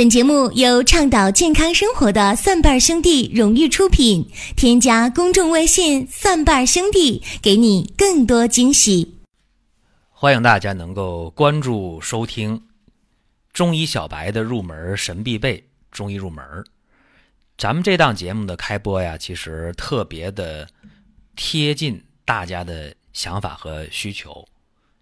本节目由倡导健康生活的蒜瓣兄弟荣誉出品。添加公众微信“蒜瓣兄弟”，给你更多惊喜。欢迎大家能够关注收听中医小白的入门神必备中医入门。咱们这档节目的开播呀，其实特别的贴近大家的想法和需求。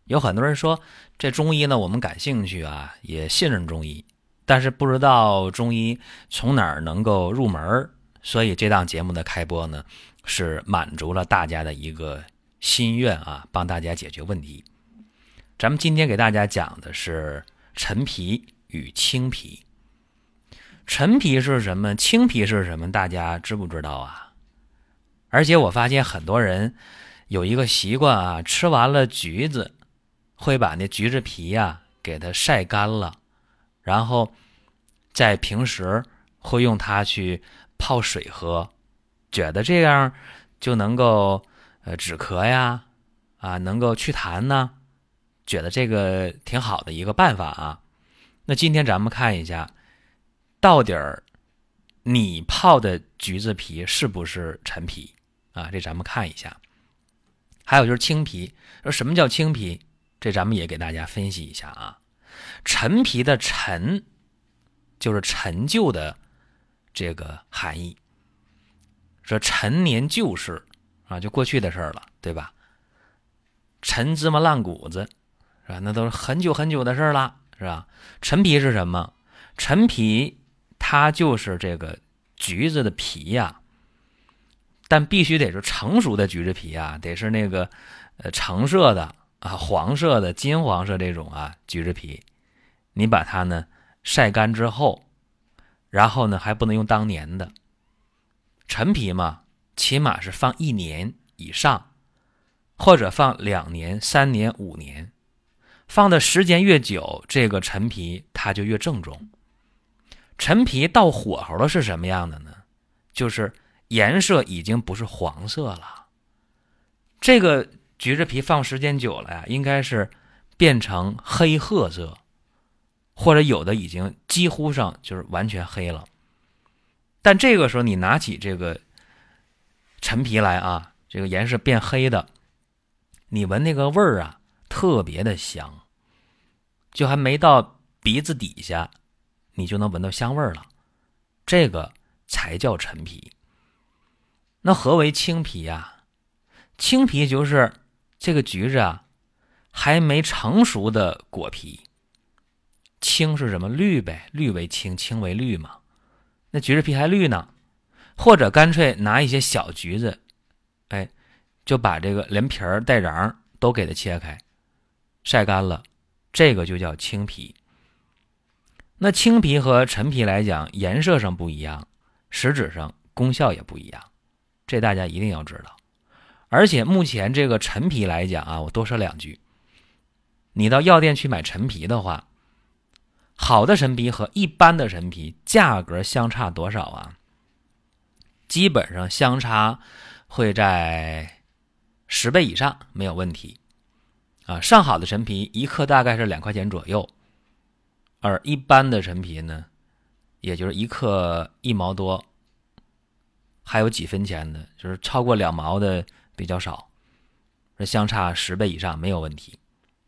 有很多人说这中医呢，我们感兴趣啊，也信任中医。但是不知道中医从哪儿能够入门，所以这档节目的开播呢，是满足了大家的一个心愿啊，帮大家解决问题。咱们今天给大家讲的是陈皮与青皮。陈皮是什么？青皮是什么？大家知不知道啊？而且我发现很多人有一个习惯啊，吃完了橘子，会把那橘子皮呀给它晒干了。然后，在平时会用它去泡水喝，觉得这样就能够呃止咳呀，啊能够祛痰呢，觉得这个挺好的一个办法啊。那今天咱们看一下，到底儿你泡的橘子皮是不是陈皮啊？这咱们看一下。还有就是青皮，说什么叫青皮？这咱们也给大家分析一下啊。陈皮的陈，就是陈旧的这个含义。说陈年旧事啊，就过去的事儿了，对吧？陈芝麻烂谷子，是吧？那都是很久很久的事儿了，是吧？陈皮是什么？陈皮它就是这个橘子的皮呀，但必须得是成熟的橘子皮啊，得是那个呃橙色的啊、黄色的、金黄色这种啊橘子皮。你把它呢晒干之后，然后呢还不能用当年的陈皮嘛，起码是放一年以上，或者放两年、三年、五年，放的时间越久，这个陈皮它就越正宗。陈皮到火候了是什么样的呢？就是颜色已经不是黄色了，这个橘子皮放时间久了呀，应该是变成黑褐色。或者有的已经几乎上就是完全黑了，但这个时候你拿起这个陈皮来啊，这个颜色变黑的，你闻那个味儿啊，特别的香，就还没到鼻子底下，你就能闻到香味儿了，这个才叫陈皮。那何为青皮呀？青皮就是这个橘子啊，还没成熟的果皮。青是什么？绿呗，绿为青，青为绿嘛。那橘子皮还绿呢，或者干脆拿一些小橘子，哎，就把这个连皮儿带瓤都给它切开，晒干了，这个就叫青皮。那青皮和陈皮来讲，颜色上不一样，实质上功效也不一样，这大家一定要知道。而且目前这个陈皮来讲啊，我多说两句，你到药店去买陈皮的话。好的陈皮和一般的陈皮价格相差多少啊？基本上相差会在十倍以上没有问题啊。上好的陈皮一克大概是两块钱左右，而一般的陈皮呢，也就是一克一毛多，还有几分钱的，就是超过两毛的比较少，这相差十倍以上没有问题。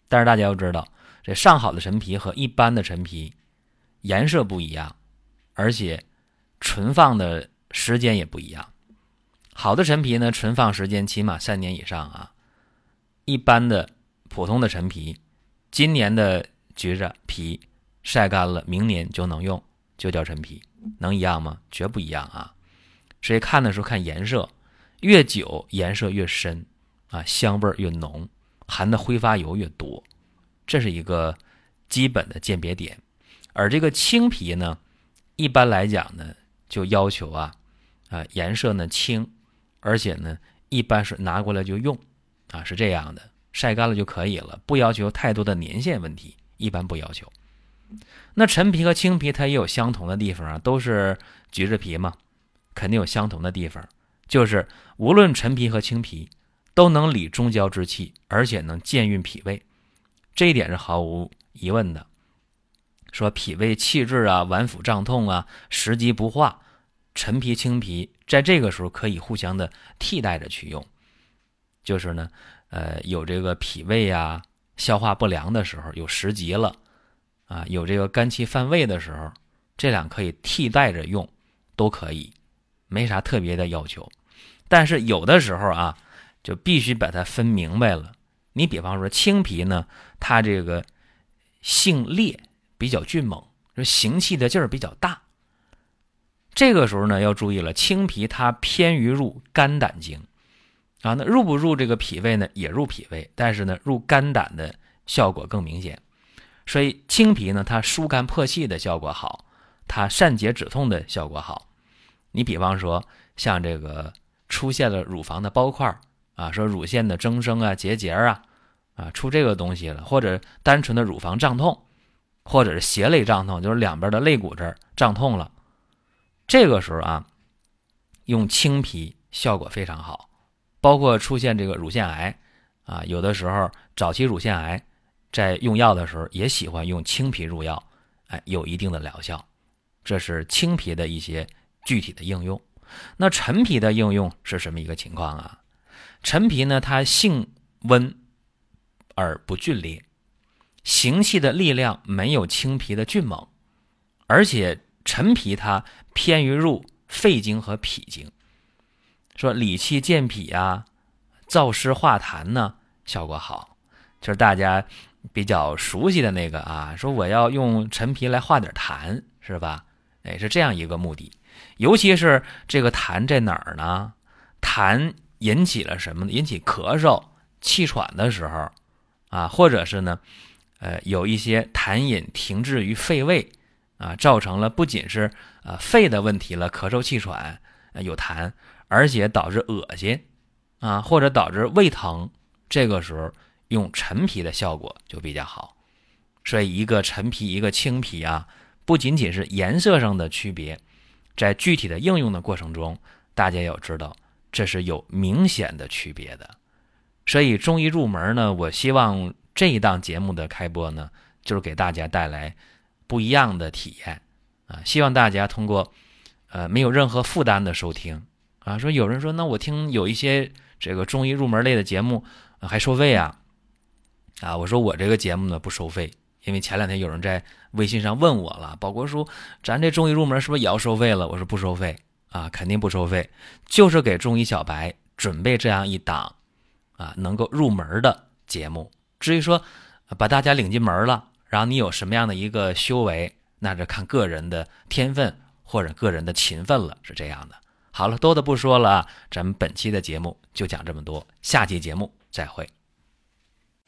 但是大家要知道。上好的陈皮和一般的陈皮颜色不一样，而且存放的时间也不一样。好的陈皮呢，存放时间起码三年以上啊。一般的普通的陈皮，今年的橘子皮晒干了，明年就能用，就叫陈皮，能一样吗？绝不一样啊！所以看的时候看颜色，越久颜色越深啊，香味越浓，含的挥发油越多。这是一个基本的鉴别点，而这个青皮呢，一般来讲呢，就要求啊，啊颜色呢青，而且呢一般是拿过来就用，啊是这样的，晒干了就可以了，不要求太多的年限问题，一般不要求。那陈皮和青皮它也有相同的地方啊，都是橘子皮嘛，肯定有相同的地方，就是无论陈皮和青皮都能理中焦之气，而且能健运脾胃。这一点是毫无疑问的，说脾胃气滞啊、脘腹胀痛啊、食积不化、陈皮、青皮，在这个时候可以互相的替代着去用。就是呢，呃，有这个脾胃啊消化不良的时候，有食积了啊，有这个肝气犯胃的时候，这两可以替代着用，都可以，没啥特别的要求。但是有的时候啊，就必须把它分明白了。你比方说青皮呢，它这个性烈，比较俊猛，就行气的劲儿比较大。这个时候呢，要注意了，青皮它偏于入肝胆经。啊，那入不入这个脾胃呢？也入脾胃，但是呢，入肝胆的效果更明显。所以青皮呢，它疏肝破气的效果好，它散结止痛的效果好。你比方说，像这个出现了乳房的包块啊，说乳腺的增生啊、结节啊，啊出这个东西了，或者单纯的乳房胀痛，或者是胁肋胀痛，就是两边的肋骨这儿胀痛了，这个时候啊，用青皮效果非常好。包括出现这个乳腺癌，啊，有的时候早期乳腺癌在用药的时候也喜欢用青皮入药，哎，有一定的疗效。这是青皮的一些具体的应用。那陈皮的应用是什么一个情况啊？陈皮呢，它性温而不峻烈，行气的力量没有青皮的峻猛，而且陈皮它偏于入肺经和脾经。说理气健脾啊，燥湿化痰呢，效果好，就是大家比较熟悉的那个啊。说我要用陈皮来化点痰，是吧？哎，是这样一个目的。尤其是这个痰在哪儿呢？痰引起了什么呢？引起咳嗽、气喘的时候啊，或者是呢，呃，有一些痰饮停滞于肺胃啊，造成了不仅是呃肺的问题了，咳嗽气喘，有痰。而且导致恶心，啊，或者导致胃疼，这个时候用陈皮的效果就比较好。所以一个陈皮，一个青皮啊，不仅仅是颜色上的区别，在具体的应用的过程中，大家要知道这是有明显的区别的。所以中医入门呢，我希望这一档节目的开播呢，就是给大家带来不一样的体验啊，希望大家通过呃没有任何负担的收听。啊，说有人说，那我听有一些这个中医入门类的节目还收费啊？啊，我说我这个节目呢不收费，因为前两天有人在微信上问我了，宝国叔，咱这中医入门是不是也要收费了？我说不收费啊，肯定不收费，就是给中医小白准备这样一档啊能够入门的节目。至于说把大家领进门了，然后你有什么样的一个修为，那是看个人的天分或者个人的勤奋了，是这样的。好了，多的不说了，咱们本期的节目就讲这么多，下期节目再会。